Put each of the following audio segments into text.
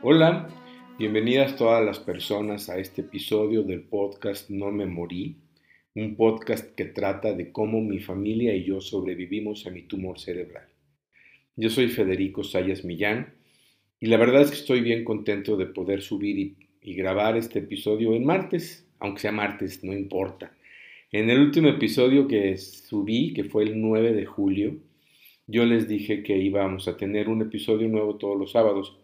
Hola, bienvenidas todas las personas a este episodio del podcast No me morí, un podcast que trata de cómo mi familia y yo sobrevivimos a mi tumor cerebral. Yo soy Federico Sayas Millán y la verdad es que estoy bien contento de poder subir y, y grabar este episodio en martes, aunque sea martes, no importa. En el último episodio que subí, que fue el 9 de julio, yo les dije que íbamos a tener un episodio nuevo todos los sábados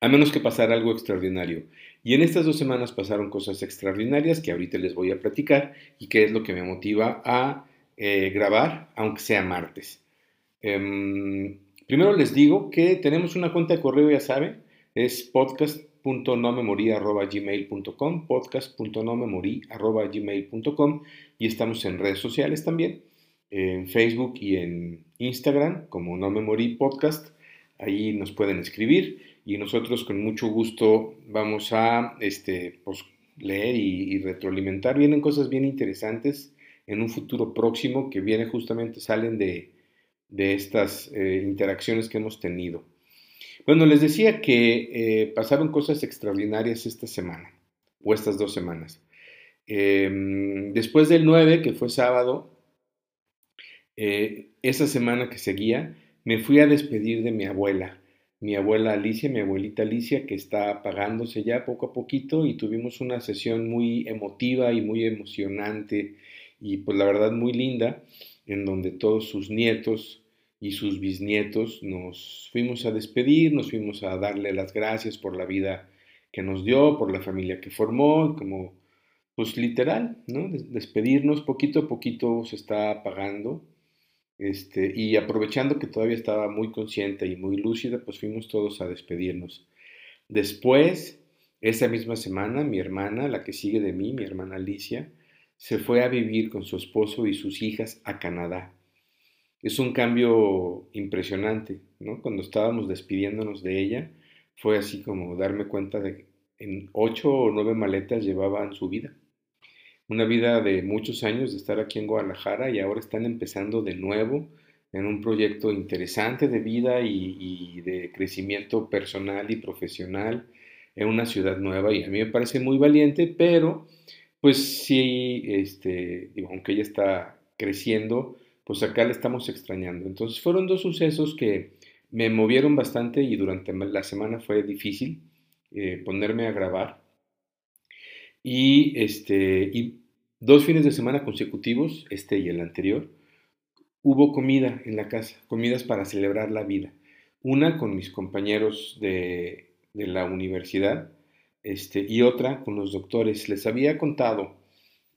a menos que pasara algo extraordinario. Y en estas dos semanas pasaron cosas extraordinarias que ahorita les voy a platicar y que es lo que me motiva a eh, grabar, aunque sea martes. Em, primero les digo que tenemos una cuenta de correo, ya saben, es podcast.nomemoria.gmail.com, podcast.nomemoria.gmail.com y estamos en redes sociales también, en Facebook y en Instagram como No Memory Podcast. Ahí nos pueden escribir y nosotros con mucho gusto vamos a este, pues, leer y, retroalimentar. Vienen cosas bien interesantes en un futuro próximo que viene justamente, salen de, estas eh, interacciones que hemos tenido. Bueno, les decía que eh, pasaron cosas extraordinarias esta semana, o estas dos semanas. Em, después del 9, que fue sábado, eh, esa semana que seguía, me fui a despedir de mi abuela mi abuela Alicia, mi abuelita Alicia, que está apagándose ya poco a poquito y tuvimos una sesión muy emotiva y muy emocionante y pues la verdad muy linda, en donde todos sus nietos y sus bisnietos nos fuimos a despedir, nos fuimos a darle las gracias por la vida que nos dio, por la familia que formó, como pues literal, ¿no? Despedirnos poquito a poquito se está apagando este, y aprovechando que todavía estaba muy consciente y muy lúcida, pues fuimos todos a despedirnos. Después, esa misma semana, mi hermana, la que sigue de mí, mi hermana Alicia, se fue a vivir con su esposo y sus hijas a Canadá. Es un cambio impresionante, ¿no? Cuando estábamos despidiéndonos de ella, fue así como darme cuenta de que en ocho o nueve maletas llevaban su vida una vida de muchos años de estar aquí en Guadalajara y ahora están empezando de nuevo en un proyecto interesante de vida y, de crecimiento personal y profesional en una ciudad nueva y a mí me parece muy valiente, pero pues sí, este, aunque ella está creciendo, pues acá la estamos extrañando. Entonces fueron dos sucesos que me movieron bastante y durante la semana fue difícil eh, ponerme a grabar. Y, este, y dos fines de semana consecutivos, este y el anterior, hubo comida en la casa, comidas para celebrar la vida. Una con mis compañeros de, la universidad este, y otra con los doctores. Les había contado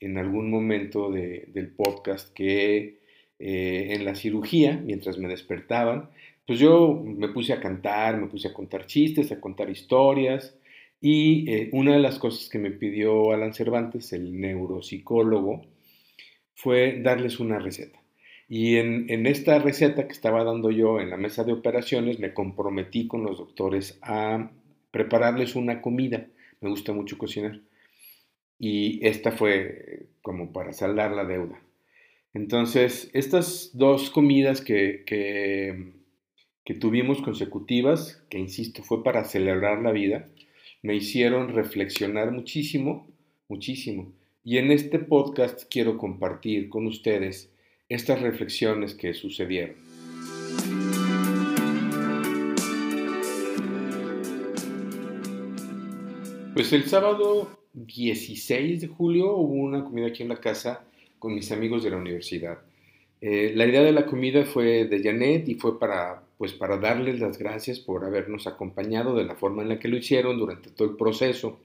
en algún momento del podcast que eh, en la cirugía, mientras me despertaban, pues yo me puse a cantar, me puse a contar chistes, a contar historias, y eh, una de las cosas que me pidió Alan Cervantes, el neuropsicólogo, fue darles una receta. Y en, esta receta que estaba dando yo en la mesa de operaciones, me comprometí con los doctores a prepararles una comida. Me gusta mucho cocinar. Y esta fue como para saldar la deuda. Entonces, estas dos comidas que, que tuvimos consecutivas, que insisto, fue para celebrar la vida, me hicieron reflexionar muchísimo, muchísimo. Y en este podcast quiero compartir con ustedes estas reflexiones que sucedieron. Pues el sábado 16 de julio hubo una comida aquí en la casa con mis amigos de la universidad. Eh, la idea de la comida fue de Janet y fue para pues para darles las gracias por habernos acompañado de la forma en la que lo hicieron durante todo el proceso.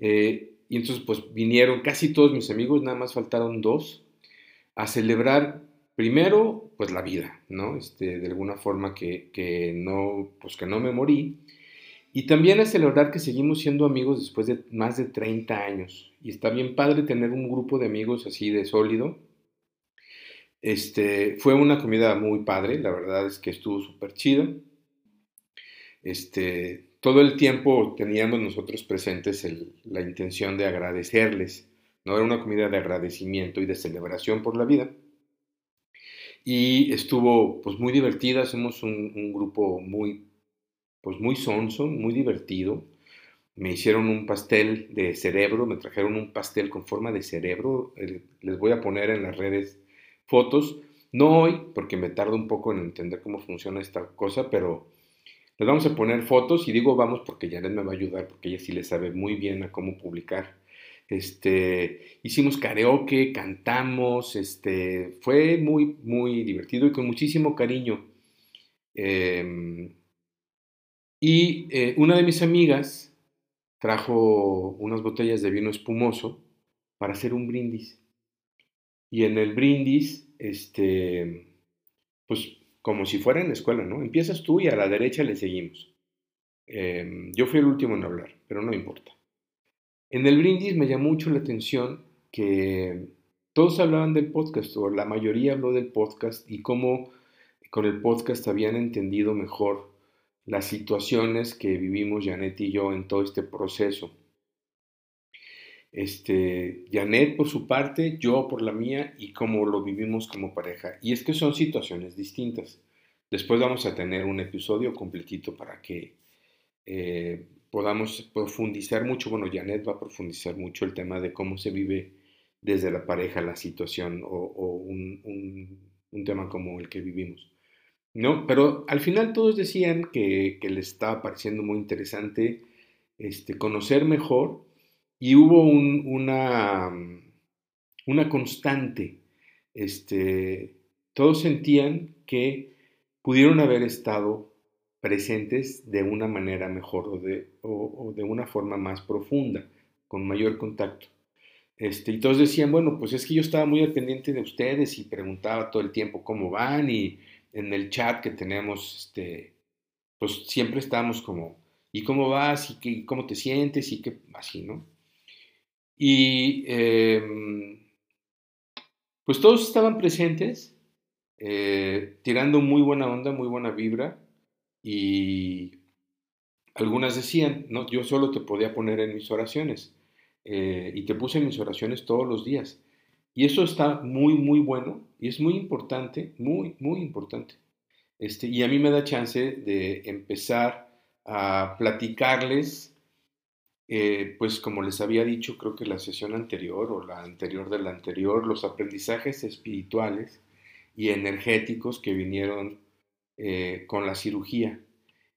Eh, y entonces pues vinieron casi todos mis amigos, nada más faltaron dos, a celebrar primero pues la vida, ¿no? Este, de alguna forma que, no, pues que no me morí. Y también a celebrar que seguimos siendo amigos después de más de 30 años. Y está bien padre tener un grupo de amigos así de sólido este, fue una comida muy padre, la verdad es que estuvo súper chida. Este, todo el tiempo teníamos nosotros presentes la intención de agradecerles, ¿no? Era una comida de agradecimiento y de celebración por la vida. Y estuvo pues muy divertida, somos un, grupo muy pues muy sonso, muy divertido. Me hicieron un pastel de cerebro, me trajeron un pastel con forma de cerebro. Les voy a poner en las redes fotos. No hoy, porque me tardo un poco en entender cómo funciona esta cosa, pero les vamos a poner fotos y digo vamos porque Janet me va a ayudar, porque ella sí le sabe muy bien a cómo publicar. Este, hicimos karaoke, cantamos, este, fue muy, muy divertido y con muchísimo cariño. Em, y eh, una de mis amigas trajo unas botellas de vino espumoso para hacer un brindis. Y en el brindis, este, pues como si fuera en la escuela, ¿no? Empiezas tú y a la derecha le seguimos. Em, yo fui el último en hablar, pero no importa. En el brindis me llamó mucho la atención que todos hablaban del podcast, o la mayoría habló del podcast y cómo con el podcast habían entendido mejor las situaciones que vivimos Janet y yo en todo este proceso. Este, Janet por su parte, yo por la mía y cómo lo vivimos como pareja. Y es que son situaciones distintas. Después vamos a tener un episodio completito para que eh, podamos profundizar mucho. Bueno, Janet va a profundizar mucho el tema de cómo se vive desde la pareja la situación o, un, un tema como el que vivimos. ¿no? Pero al final todos decían que, que les estaba pareciendo muy interesante este, conocer mejor y hubo una, una constante. Este, todos sentían que pudieron haber estado presentes de una manera mejor o de, o, de una forma más profunda, con mayor contacto. Este, y todos decían, bueno, pues es que yo estaba muy al de ustedes y preguntaba todo el tiempo cómo van y en el chat que tenemos, este, pues siempre estamos como, ¿y cómo vas? ¿Y qué, cómo te sientes? Y qué, así, ¿no? Y em, pues todos estaban presentes, eh, tirando muy buena onda, muy buena vibra, y algunas decían, no, yo solo te podía poner en mis oraciones, eh, y te puse en mis oraciones todos los días. Y eso está muy, muy bueno y es muy importante, muy, muy importante. Este, y a mí me da chance de empezar a platicarles, eh, pues como les había dicho, creo que la sesión anterior o la anterior de la anterior, los aprendizajes espirituales y energéticos que vinieron eh, con la cirugía.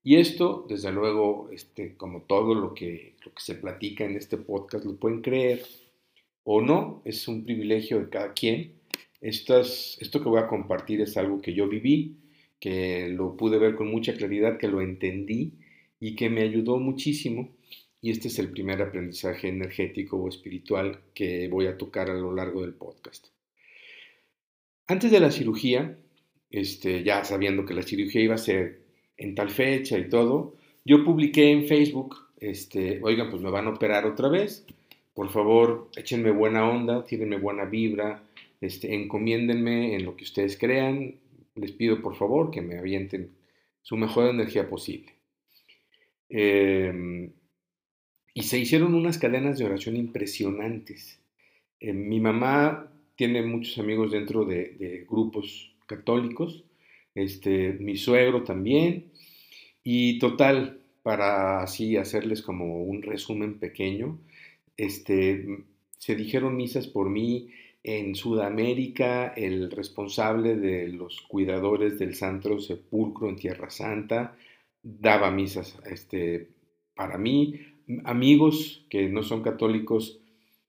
Y esto, desde luego, este, como todo lo que, lo que se platica en este podcast, lo pueden creer, o no, es un privilegio de cada quien. esto que voy a compartir es algo que yo viví, que lo pude ver con mucha claridad, que lo entendí y que me ayudó muchísimo. Y este es el primer aprendizaje energético o espiritual que voy a tocar a lo largo del podcast. Antes de la cirugía, este, ya sabiendo que la cirugía iba a ser en tal fecha y todo, yo publiqué en Facebook, este, oigan, pues me van a operar otra vez, por favor, échenme buena onda, tírenme buena vibra, este, encomiéndenme en lo que ustedes crean. Les pido por favor que me avienten su mejor energía posible. Em, y se hicieron unas cadenas de oración impresionantes. Eh, mi mamá tiene muchos amigos dentro de, grupos católicos, este, mi suegro también, y total, para así hacerles como un resumen pequeño, este, se dijeron misas por mí. En Sudamérica, el responsable de los cuidadores del Santo Sepulcro en Tierra Santa daba misas este, para mí. Amigos que no son católicos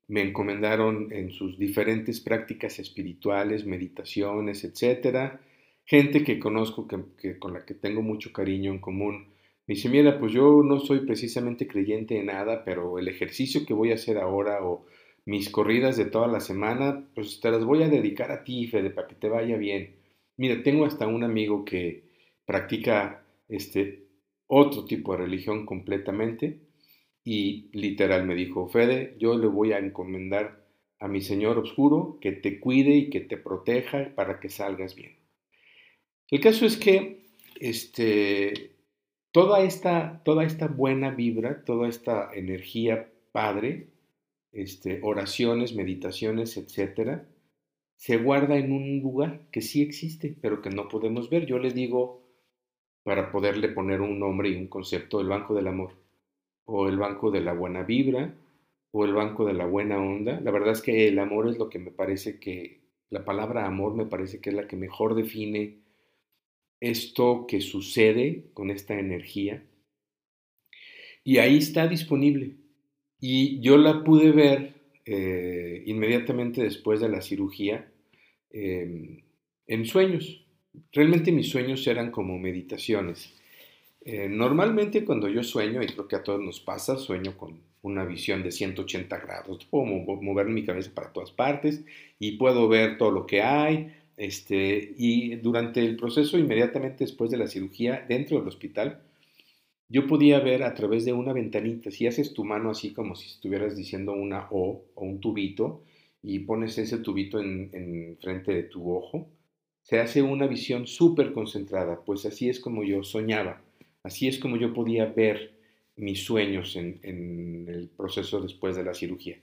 me encomendaron en sus diferentes prácticas espirituales, meditaciones, etc. Gente que conozco, que, con la que tengo mucho cariño en común, me dice, mira, pues yo no soy precisamente creyente en nada, pero el ejercicio que voy a hacer ahora o mis corridas de toda la semana, pues te las voy a dedicar a ti, Fede, para que te vaya bien. Mira, tengo hasta un amigo que practica este otro tipo de religión completamente y literal me dijo, Fede, yo le voy a encomendar a mi Señor Oscuro que te cuide y que te proteja para que salgas bien. El caso es que este, Toda esta, toda esta buena vibra, toda esta energía padre, este, oraciones, meditaciones, etcétera, se guarda en un lugar que sí existe, pero que no podemos ver. Yo le digo para poderle poner un nombre y un concepto, el banco del amor, o el banco de la buena vibra, o el banco de la buena onda. La verdad es que el amor es lo que me parece que, la palabra amor me parece que es la que mejor define esto que sucede con esta energía. Y ahí está disponible. Y yo la pude ver eh, inmediatamente después de la cirugía em, en sueños. Realmente mis sueños eran como meditaciones. Eh, normalmente cuando yo sueño, y creo que a todos nos pasa, sueño con una visión de 180 grados. Puedo mover mi cabeza para todas partes y puedo ver todo lo que hay. Este, y durante el proceso, inmediatamente después de la cirugía, dentro del hospital, yo podía ver a través de una ventanita, si haces tu mano así como si estuvieras diciendo una O o un tubito y pones ese tubito en, en frente de tu ojo, se hace una visión súper concentrada, pues así es como yo soñaba, así es como yo podía ver mis sueños en, el proceso después de la cirugía.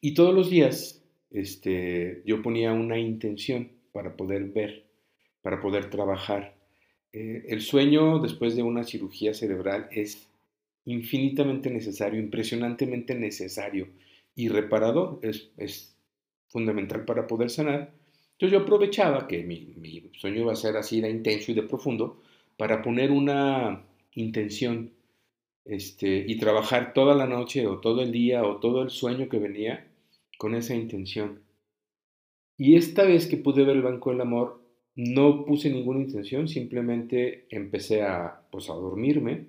Y todos los días este, yo ponía una intención para poder ver, para poder trabajar. Eh, el sueño después de una cirugía cerebral es infinitamente necesario, impresionantemente necesario y reparador, es, es fundamental para poder sanar entonces yo aprovechaba que mi, sueño iba a ser así de intenso y de profundo para poner una intención este, y trabajar toda la noche o todo el día o todo el sueño que venía con esa intención. Y esta vez que pude ver el Banco del Amor, no puse ninguna intención, simplemente empecé a, pues, a dormirme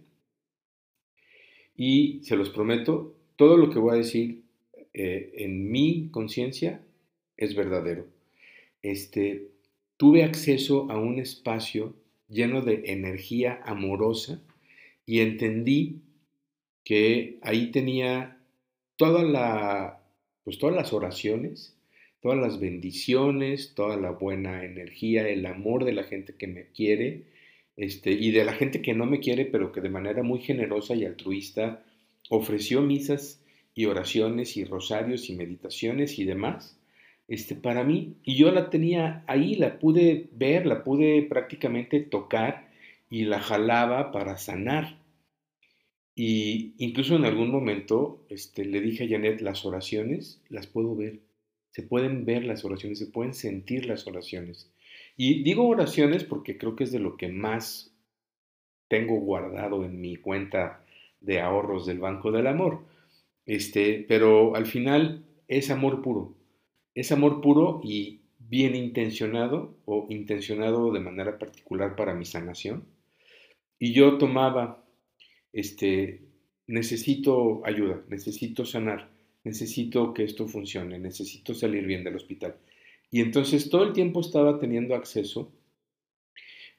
y se los prometo, todo lo que voy a decir eh, en mi conciencia es verdadero este, tuve acceso a un espacio lleno de energía amorosa y entendí que ahí tenía toda la, pues todas las oraciones, todas las bendiciones, toda la buena energía, el amor de la gente que me quiere, este, y de la gente que no me quiere, pero que de manera muy generosa y altruista ofreció misas y oraciones y rosarios y meditaciones y demás este, para mí. Y yo la tenía ahí, la pude ver, la pude prácticamente tocar y la jalaba para sanar. Y incluso en algún momento este, le dije a Janet, las oraciones las puedo ver. Se pueden ver las oraciones, se pueden sentir las oraciones. Y digo oraciones porque creo que es de lo que más tengo guardado en mi cuenta de ahorros del Banco del Amor. Este, pero al final es amor puro. Es amor puro y bien intencionado o intencionado de manera particular para mi sanación. Y yo tomaba, este, necesito ayuda, necesito sanar, necesito que esto funcione, necesito salir bien del hospital. Y entonces todo el tiempo estaba teniendo acceso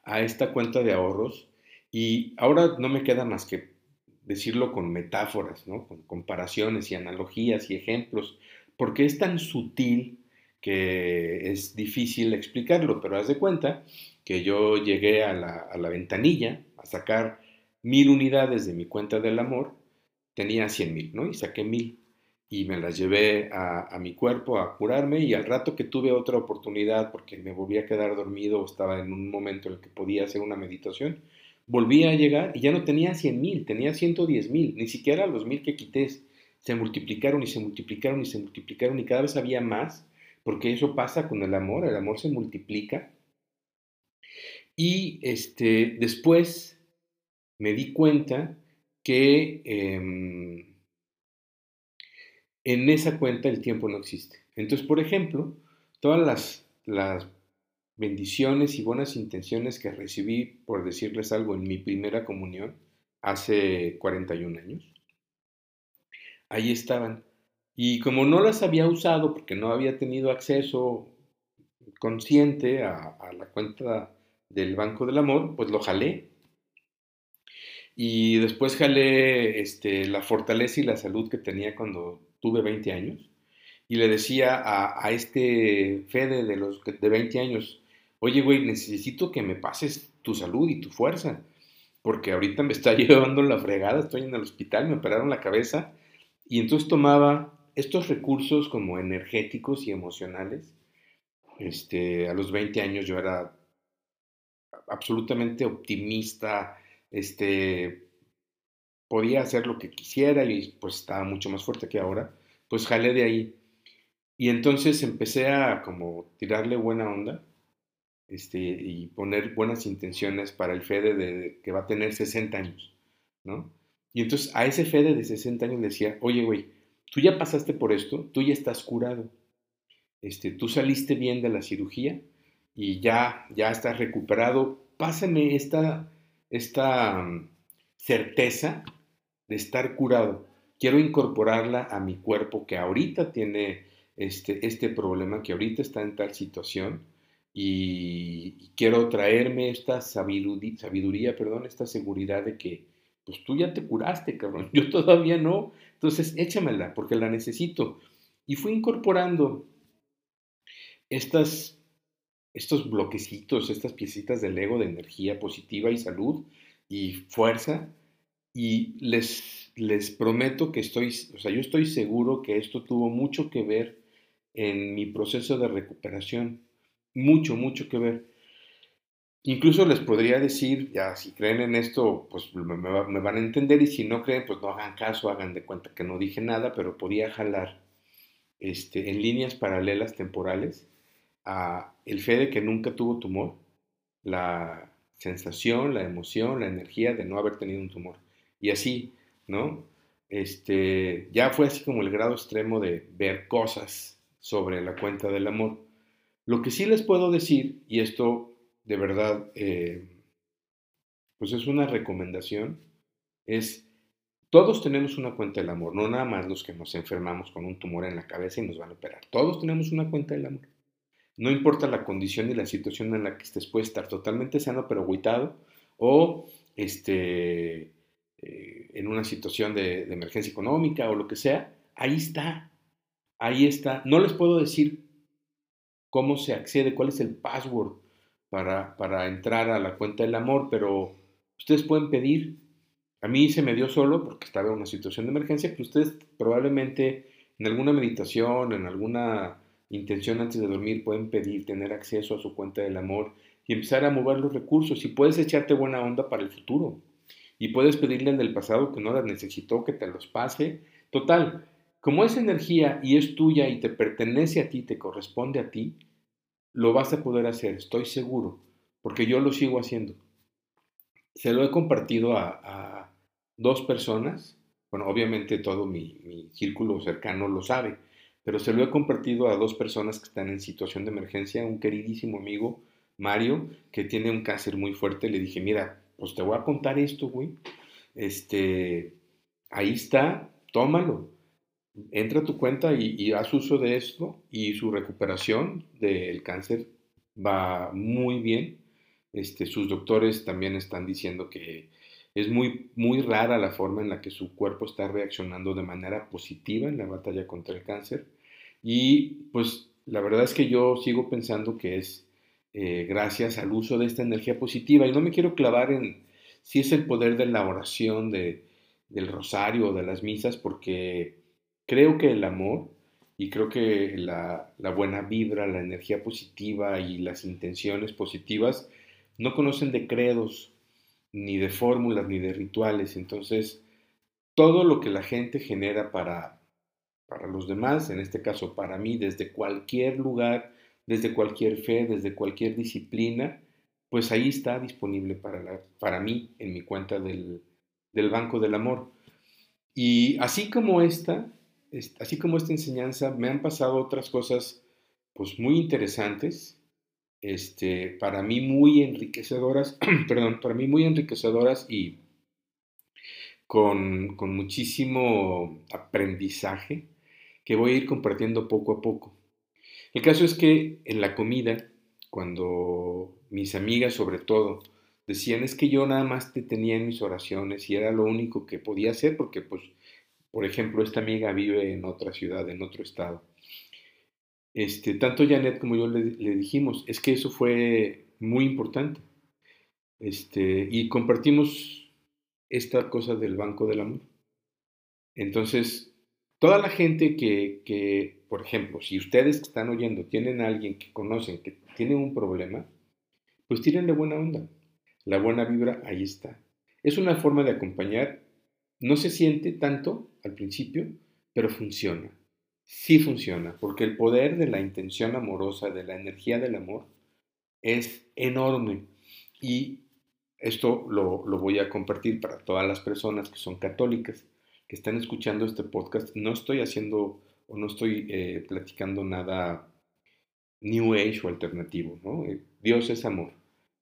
a esta cuenta de ahorros y ahora no me queda más que decirlo con metáforas, ¿no? con comparaciones y analogías y ejemplos porque es tan sutil que es difícil explicarlo, pero haz de cuenta que yo llegué a la, ventanilla a sacar mil unidades de mi cuenta del amor, tenía cien mil, ¿no? Y saqué mil. Y me las llevé a, a, mi cuerpo a curarme y al rato que tuve otra oportunidad porque me volví a quedar dormido o estaba en un momento en el que podía hacer una meditación, volví a llegar y ya no tenía cien mil, tenía ciento diez mil, ni siquiera los mil que quité se multiplicaron y se multiplicaron y se multiplicaron y cada vez había más, porque eso pasa con el amor, el amor se multiplica. Y este, después me di cuenta que em, en esa cuenta el tiempo no existe. Entonces, por ejemplo, todas las, las bendiciones y buenas intenciones que recibí, por decirles algo, en mi primera comunión hace 41 años, ahí estaban. Y como no las había usado porque no había tenido acceso consciente a, la cuenta del Banco del Amor, pues lo jalé. Y después jalé este, la fortaleza y la salud que tenía cuando tuve 20 años. Y le decía a, este Fede de los de 20 años, oye, güey, necesito que me pases tu salud y tu fuerza, porque ahorita me está llevando la fregada, estoy en el hospital, me operaron la cabeza y entonces tomaba estos recursos como energéticos y emocionales. Este, a los 20 años yo era absolutamente optimista, este, podía hacer lo que quisiera y pues estaba mucho más fuerte que ahora, pues jalé de ahí. Y entonces empecé a como tirarle buena onda este, y poner buenas intenciones para el Fede de, que va a tener 60 años, ¿no? Y entonces a ese Fede de 60 años le decía, oye, güey, tú ya pasaste por esto, tú ya estás curado, este, tú saliste bien de la cirugía y ya, ya estás recuperado, pásame esta, esta mm, certeza de estar curado. Quiero incorporarla a mi cuerpo que ahorita tiene este, este problema, que ahorita está en tal situación y, quiero traerme esta sabiduría, sabiduría, perdón, esta seguridad de que pues tú ya te curaste, cabrón, yo todavía no, entonces échamela porque la necesito. Y fui incorporando estas, estos bloquecitos, estas piecitas del ego de energía positiva y salud y fuerza y les, les prometo que estoy, o sea, yo estoy seguro que esto tuvo mucho que ver en mi proceso de recuperación. Mucho, mucho que ver. Incluso les podría decir, ya si creen en esto, pues me, me, van a entender y si no creen, pues no hagan caso, hagan de cuenta que no dije nada, pero podía jalar este, en líneas paralelas temporales a el fe de que nunca tuvo tumor, la sensación, la emoción, la energía de no haber tenido un tumor y así, ¿no? Este, ya fue así como el grado extremo de ver cosas sobre la cuenta del amor. Lo que sí les puedo decir, y esto de verdad, eh, pues es una recomendación, es, todos tenemos una cuenta del amor, no nada más los que nos enfermamos con un tumor en la cabeza y nos van a operar, todos tenemos una cuenta del amor. No importa la condición y la situación en la que estés, puedes estar totalmente sano pero agüitado o este, eh, en una situación de, emergencia económica o lo que sea, ahí está, ahí está. No les puedo decir cómo se accede, cuál es el password para, entrar a la cuenta del amor, pero ustedes pueden pedir. A mí se me dio solo porque estaba en una situación de emergencia, pero ustedes probablemente en alguna meditación, en alguna intención antes de dormir, pueden pedir tener acceso a su cuenta del amor y empezar a mover los recursos y puedes echarte buena onda para el futuro y puedes pedirle en el pasado que no las necesitó, que te los pase. Total, como es energía y es tuya y te pertenece a ti, te corresponde a ti, lo vas a poder hacer, estoy seguro, porque yo lo sigo haciendo. Se lo he compartido a, dos personas, bueno, obviamente todo mi, círculo cercano lo sabe, pero se lo he compartido a dos personas que están en situación de emergencia, un queridísimo amigo, Mario, que tiene un cáncer muy fuerte, le dije, mira, pues te voy a contar esto, güey. Este, ahí está, tómalo. Entra a tu cuenta y, haz uso de esto y su recuperación del cáncer va muy bien. Este, sus doctores también están diciendo que es muy, muy rara la forma en la que su cuerpo está reaccionando de manera positiva en la batalla contra el cáncer. Y pues la verdad es que yo sigo pensando que es eh, gracias al uso de esta energía positiva. Y no me quiero clavar en si es el poder de la oración, de, del rosario o de las misas, porque creo que el amor y creo que la, la buena vibra, la energía positiva y las intenciones positivas no conocen de credos, ni de fórmulas, ni de rituales. Entonces, todo lo que la gente genera para, para los demás, en este caso para mí, desde cualquier lugar, desde cualquier fe, desde cualquier disciplina, pues ahí está disponible para, para mí en mi cuenta del, Banco del Amor. Y así como esta, así como esta enseñanza, me han pasado otras cosas pues muy interesantes, este, para mí muy enriquecedoras, perdón, para mí muy enriquecedoras y con, con muchísimo aprendizaje que voy a ir compartiendo poco a poco. El caso es que en la comida, cuando mis amigas sobre todo decían es que yo nada más te tenía en mis oraciones y era lo único que podía hacer porque pues, por ejemplo, esta amiga vive en otra ciudad, en otro estado. Este, tanto Janet como yo le, dijimos, es que eso fue muy importante. Este, y compartimos esta cosa del Banco del Amor. Entonces, toda la gente que, que por ejemplo, si ustedes que están oyendo tienen a alguien que conocen que tiene un problema, pues tírenle buena onda. la buena vibra ahí está. Es una forma de acompañar, no se siente tanto al principio, pero funciona. Sí funciona, porque el poder de la intención amorosa, de la energía del amor, es enorme. Y esto lo, voy a compartir para todas las personas que son católicas, que están escuchando este podcast. No estoy haciendo o no estoy eh, platicando nada New Age o alternativo, ¿no? Eh, Dios es amor.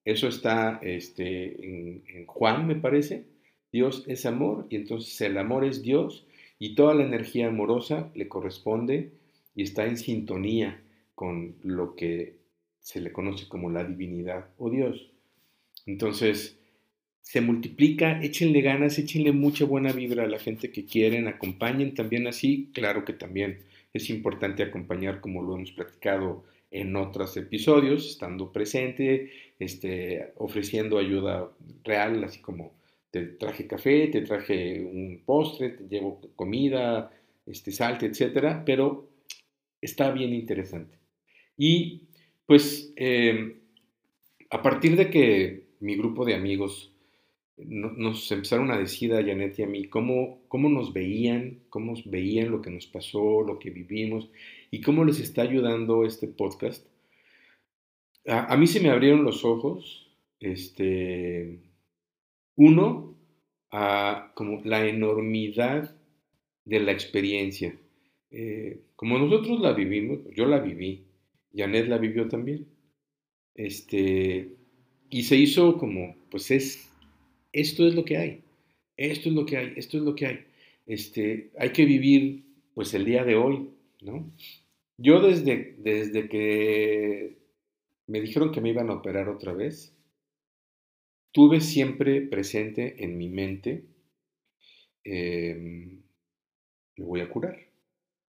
Eso está este, en, Juan, me parece. Dios es amor y entonces el amor es Dios y toda la energía amorosa le corresponde y está en sintonía con lo que se le conoce como la divinidad o Dios. Entonces, se multiplica, échenle ganas, échenle mucha buena vibra a la gente que quieren, acompañen también así, claro que también es importante acompañar como lo hemos platicado en otros episodios, estando presente, este, ofreciendo ayuda real, así como te traje café, te traje un postre, te llevo comida, este, salte, etcétera, pero está bien interesante. Y pues em, a partir de que mi grupo de amigos nos empezaron a decir a Janet y a mí cómo, cómo nos veían, cómo veían lo que nos pasó, lo que vivimos y cómo les está ayudando este podcast. A, mí se me abrieron los ojos, este, uno, a como la enormidad de la experiencia. Eh, como nosotros la vivimos, yo la viví, Janet la vivió también. Este, y se hizo como, pues es esto es lo que hay, esto es lo que hay, esto es lo que hay. Este, hay que vivir pues el día de hoy, ¿no? Yo desde, desde que me dijeron que me iban a operar otra vez, tuve siempre presente en mi mente, em, me voy a curar.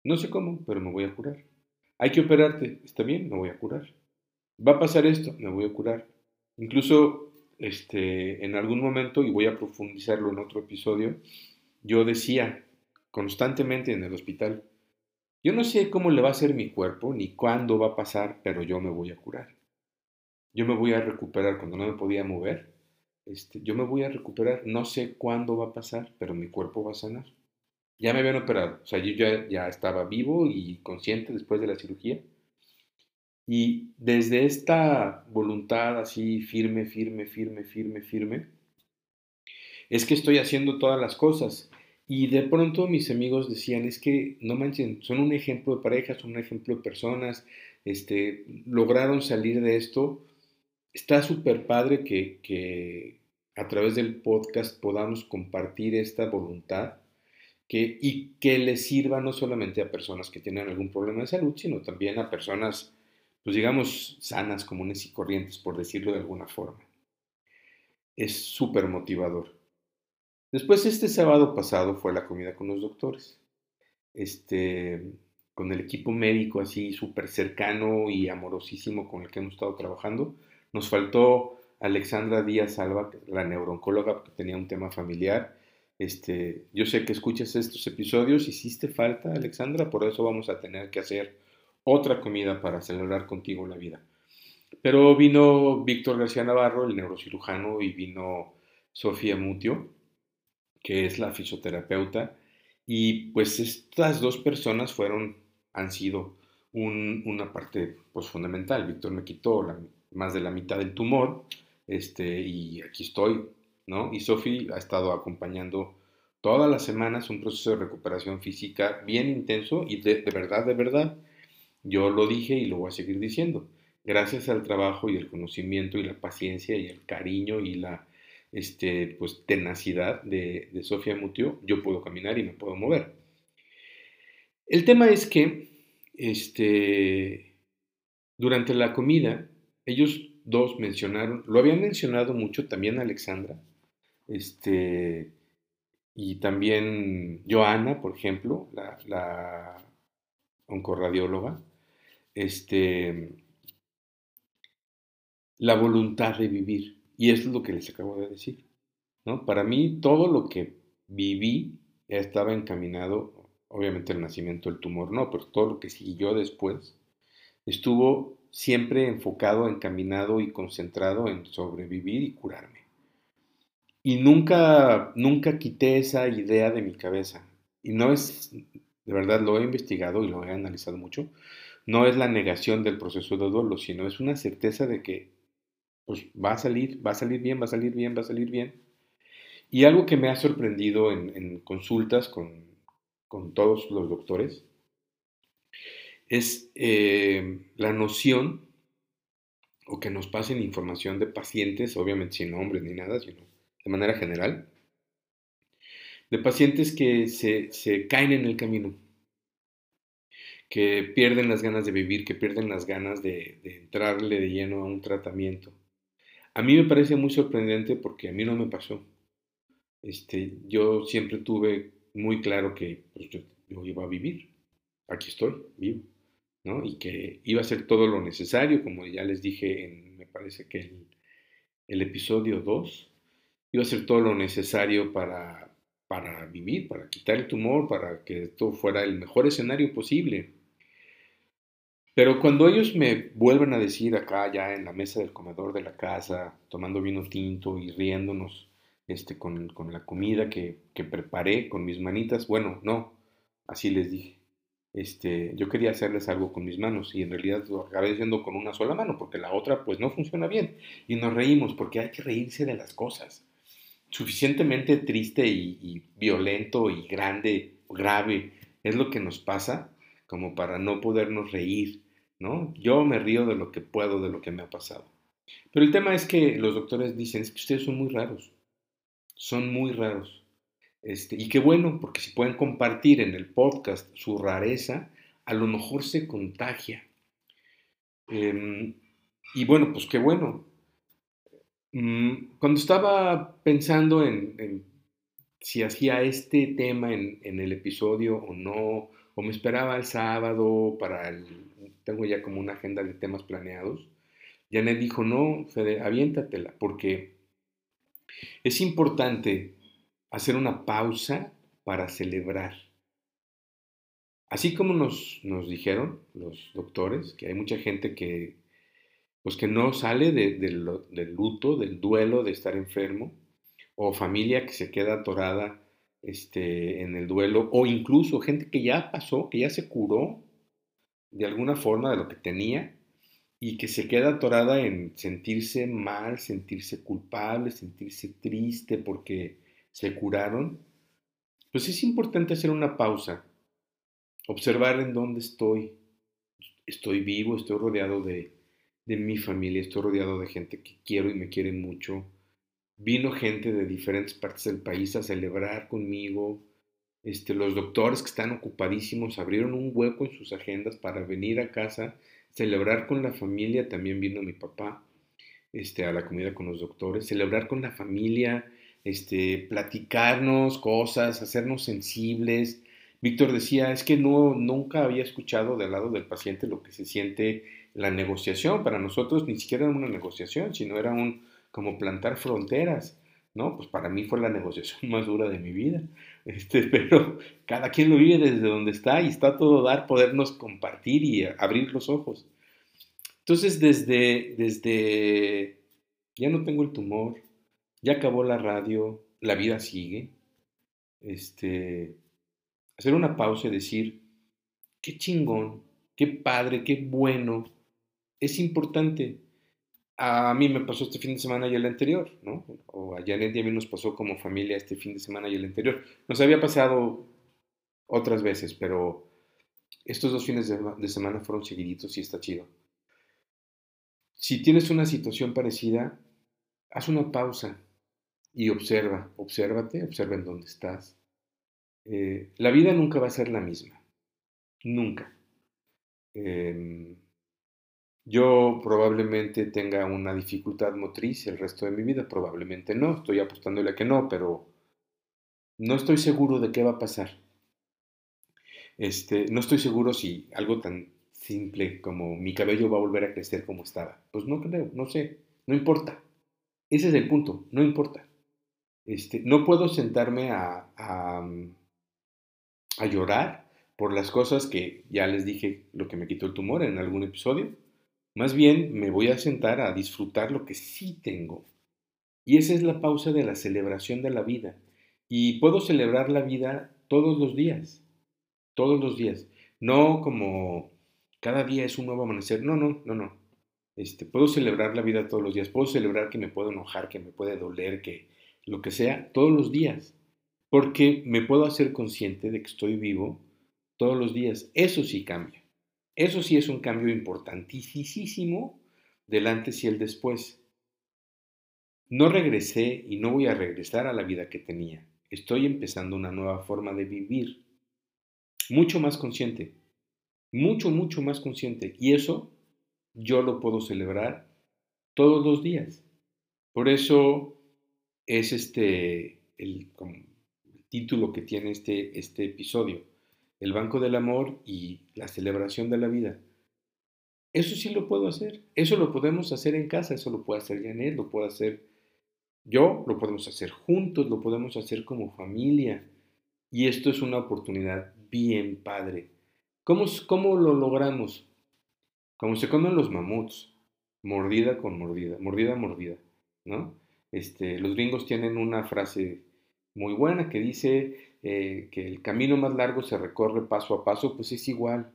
No sé cómo, pero me voy a curar. Hay que operarte, está bien, me voy a curar. Va a pasar esto, me voy a curar. Incluso este, en algún momento, y voy a profundizarlo en otro episodio, yo decía constantemente en el hospital, yo no sé cómo le va a hacer mi cuerpo, ni cuándo va a pasar, pero yo me voy a curar. Yo me voy a recuperar cuando no me podía mover. Este, yo me voy a recuperar, no sé cuándo va a pasar, pero mi cuerpo va a sanar. Ya me habían operado, o sea, yo ya, ya estaba vivo y consciente después de la cirugía y desde esta voluntad así firme, firme, firme, firme, firme, es que estoy haciendo todas las cosas. Y de pronto mis amigos decían, es que no manchen, son un ejemplo de parejas, son un ejemplo de personas, este, lograron salir de esto. Está súper padre que, que a través del podcast podamos compartir esta voluntad que, y que les sirva no solamente a personas que tienen algún problema de salud, sino también a personas pues digamos, sanas, comunes y corrientes, por decirlo de alguna forma. Es súper motivador. Después, este sábado pasado fue la comida con los doctores. Este, con el equipo médico así súper cercano y amorosísimo con el que hemos estado trabajando. Nos faltó Alexandra Díaz Alba, la neurooncóloga, que tenía un tema familiar. Este, yo sé que escuchas estos episodios, hiciste falta, Alexandra, por eso vamos a tener que hacer otra comida para celebrar contigo la vida. Pero vino Víctor García Navarro, el neurocirujano, y vino Sofía Mutio, que es la fisioterapeuta, y pues estas dos personas fueron, han sido una parte pues, fundamental. Víctor me quitó más de la mitad del tumor, este, y aquí estoy, ¿no? Y Sofía ha estado acompañando todas las semanas un proceso de recuperación física bien intenso y de verdad, de verdad, yo lo dije y lo voy a seguir diciendo. Gracias al trabajo y el conocimiento y la paciencia y el cariño y la este, pues, tenacidad de, Sofía Mutio, yo puedo caminar y me puedo mover. El tema es que este, durante la comida, ellos dos mencionaron, lo habían mencionado mucho también Alexandra, este, y también Joana, por ejemplo, la, la oncorradióloga, este, la voluntad de vivir. Y eso es lo que les acabo de decir. ¿no? Para mí, todo lo que viví estaba encaminado, obviamente el nacimiento del tumor no, pero todo lo que siguió después estuvo siempre enfocado, encaminado y concentrado en sobrevivir y curarme. Y nunca, nunca quité esa idea de mi cabeza. Y no es, de verdad lo he investigado y lo he analizado mucho, no es la negación del proceso de duelo, sino es una certeza de que pues, va a salir, va a salir bien, va a salir bien, va a salir bien. Y algo que me ha sorprendido en, consultas con, todos los doctores es eh, la noción o que nos pasen información de pacientes, obviamente sin nombres ni nada, sino de manera general, de pacientes que se, caen en el camino, que pierden las ganas de vivir, que pierden las ganas de, entrarle de lleno a un tratamiento. A mí me parece muy sorprendente porque a mí no me pasó. Este, yo siempre tuve muy claro que pues, yo, iba a vivir. Aquí estoy, vivo. ¿No? Y que iba a hacer todo lo necesario, como ya les dije en, me parece que el, el episodio 2, iba a hacer todo lo necesario para, para vivir, para quitar el tumor, para que esto fuera el mejor escenario posible. Pero cuando ellos me vuelven a decir acá ya en la mesa del comedor de la casa, tomando vino tinto y riéndonos este, con, con la comida que, que, preparé con mis manitas, bueno, no, así les dije. Este, yo quería hacerles algo con mis manos y en realidad lo acabé con una sola mano porque la otra pues no funciona bien. Y nos reímos porque hay que reírse de las cosas suficientemente triste y, violento y grande, grave, es lo que nos pasa como para no podernos reír, ¿no? Yo me río de lo que puedo, de lo que me ha pasado. Pero el tema es que los doctores dicen, es que ustedes son muy raros, son muy raros. Este, y qué bueno, porque si pueden compartir en el podcast su rareza, a lo mejor se contagia. Em, y bueno, pues qué bueno, Mm, cuando estaba pensando en, si hacía este tema en, el episodio o no, o me esperaba el sábado para el... Tengo ya como una agenda de temas planeados. Janet dijo, no, Fede, aviéntatela, porque es importante hacer una pausa para celebrar. Así como nos, nos dijeron los doctores, que hay mucha gente que pues que no sale del luto, del duelo de estar enfermo, o familia que se queda atorada este, en el duelo, o incluso gente que ya pasó, que ya se curó de alguna forma de lo que tenía y que se queda atorada en sentirse mal, sentirse culpable, sentirse triste porque se curaron, pues es importante hacer una pausa, observar en dónde estoy. Estoy vivo, estoy rodeado de, de mi familia, estoy rodeado de gente que quiero y me quiere mucho. Vino gente de diferentes partes del país a celebrar conmigo. Este, los doctores que están ocupadísimos abrieron un hueco en sus agendas para venir a casa, celebrar con la familia. También vino mi papá este, a la comida con los doctores, celebrar con la familia, este, platicarnos cosas, hacernos sensibles. Víctor decía, es que no, nunca había escuchado del lado del paciente lo que se siente la negociación. Para nosotros ni siquiera era una negociación, sino era un como plantar fronteras. ¿no? Pues para mí fue la negociación más dura de mi vida. Este, pero cada quien lo vive desde donde está y está todo dar podernos compartir y abrir los ojos. Entonces, desde, desde ya no tengo el tumor, ya acabó la radio, la vida sigue. Este, hacer una pausa y decir, qué chingón, qué padre, qué bueno es importante. A mí me pasó este fin de semana y el anterior, ¿no? O a Janet y a mí nos pasó como familia este fin de semana y el anterior. Nos había pasado otras veces, pero estos dos fines de, semana fueron seguiditos y está chido. Si tienes una situación parecida, haz una pausa y observa, obsérvate, observa en dónde estás. Eh, la vida nunca va a ser la misma, nunca. Em, yo probablemente tenga una dificultad motriz el resto de mi vida, probablemente no, estoy apostándole a que no, pero no estoy seguro de qué va a pasar. Este, no estoy seguro si algo tan simple como mi cabello va a volver a crecer como estaba. Pues no creo, no sé, no importa. Ese es el punto, no importa. Este, no puedo sentarme a, a, a llorar por las cosas que ya les dije lo que me quitó el tumor en algún episodio más bien me voy a sentar a disfrutar lo que sí tengo. Y esa es la pausa de la celebración de la vida. Y puedo celebrar la vida todos los días, todos los días. No como cada día es un nuevo amanecer. No, no, no, no. Este, puedo celebrar la vida todos los días. Puedo celebrar que me puedo enojar, que me puede doler, que lo que sea, todos los días. Porque me puedo hacer consciente de que estoy vivo todos los días. Eso sí cambia. Eso sí es un cambio importantísimo del antes y el después. No regresé y no voy a regresar a la vida que tenía. Estoy empezando una nueva forma de vivir. Mucho más consciente. Mucho, mucho más consciente. Y eso yo lo puedo celebrar todos los días. Por eso es este el, título que tiene este, este episodio, el Banco del Amor y la celebración de la vida. Eso sí lo puedo hacer, eso lo podemos hacer en casa, eso lo puede hacer Janet, lo puedo hacer yo, lo podemos hacer juntos, lo podemos hacer como familia. Y esto es una oportunidad bien padre. ¿Cómo, cómo lo logramos? Como se comen los mamuts, mordida con mordida, mordida mordida, ¿no? Este, los gringos tienen una frase muy buena que dice eh, que el camino más largo se recorre paso a paso, pues es igual,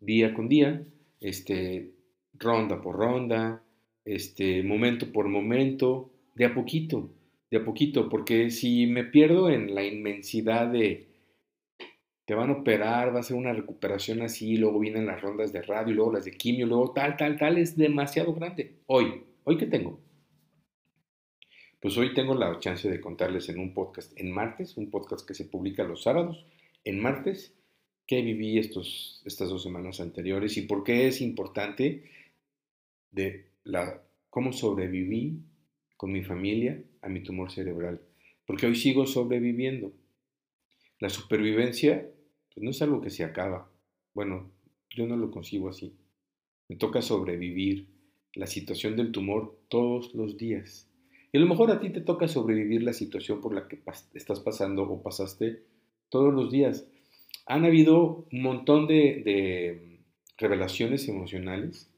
día con día, este, ronda por ronda, este, momento por momento, de a poquito, de a poquito, porque si me pierdo en la inmensidad de te van a operar, va a ser una recuperación así, luego vienen las rondas de radio, luego las de quimio, luego tal, tal, tal, es demasiado grande. Hoy, hoy que tengo. Pues hoy tengo la chance de contarles en un podcast en martes, un podcast que se publica los sábados, en martes, qué viví estos, estas dos semanas anteriores y por qué es importante de la, cómo sobreviví con mi familia a mi tumor cerebral. Porque hoy sigo sobreviviendo. La supervivencia pues no es algo que se acaba. Bueno, yo no lo consigo así. Me toca sobrevivir la situación del tumor todos los días. Y a lo mejor a ti te toca sobrevivir la situación por la que estás pasando o pasaste todos los días. Han habido un montón de, de revelaciones emocionales,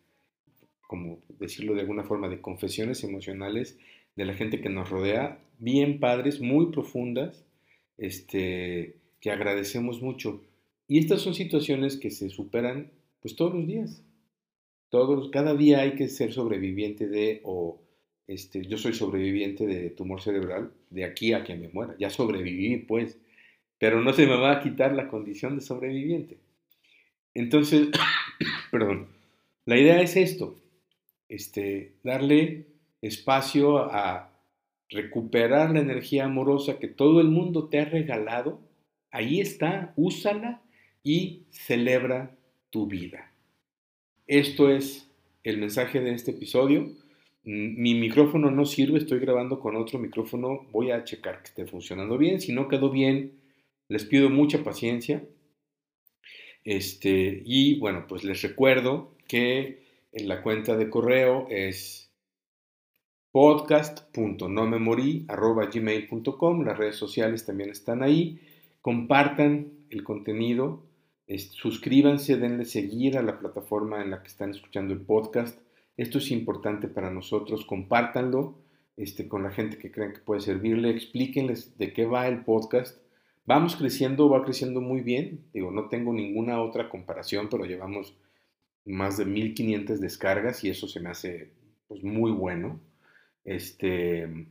como decirlo de alguna forma, de confesiones emocionales de la gente que nos rodea, bien padres, muy profundas, este, que agradecemos mucho. Y estas son situaciones que se superan pues todos los días. Todos, cada día hay que ser sobreviviente de, o este, yo soy sobreviviente de tumor cerebral, de aquí a que me muera. Ya sobreviví, pues, pero no se me va a quitar la condición de sobreviviente. Entonces, perdón, la idea es esto, este, darle espacio a recuperar la energía amorosa que todo el mundo te ha regalado Ahí está, úsala y celebra tu vida. Esto es el mensaje de este episodio. Mi micrófono no sirve, estoy grabando con otro micrófono. Voy a checar que esté funcionando bien. Si no quedó bien, les pido mucha paciencia. Este, y bueno, pues les recuerdo que en la cuenta de correo es podcast.nomemory.gmail.com. Las redes sociales también están ahí compartan el contenido, suscríbanse, denle seguir a la plataforma en la que están escuchando el podcast. Esto es importante para nosotros, compártanlo este, con la gente que crean que puede servirle, explíquenles de qué va el podcast. Vamos creciendo, va creciendo muy bien. Digo, no tengo ninguna otra comparación, pero llevamos más de 1500 descargas y eso se me hace pues, muy bueno. Este,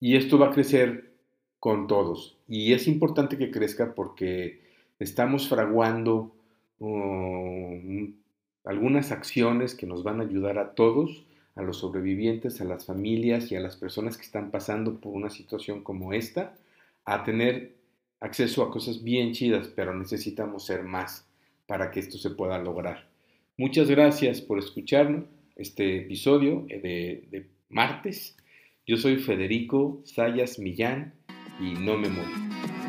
y esto va a crecer con todos. Y es importante que crezca porque estamos fraguando um, algunas acciones que nos van a ayudar a todos, a los sobrevivientes, a las familias y a las personas que están pasando por una situación como esta, a tener acceso a cosas bien chidas, pero necesitamos ser más para que esto se pueda lograr. Muchas gracias por escucharnos este episodio de, de martes. Yo soy Federico Sayas Millán y no me morí.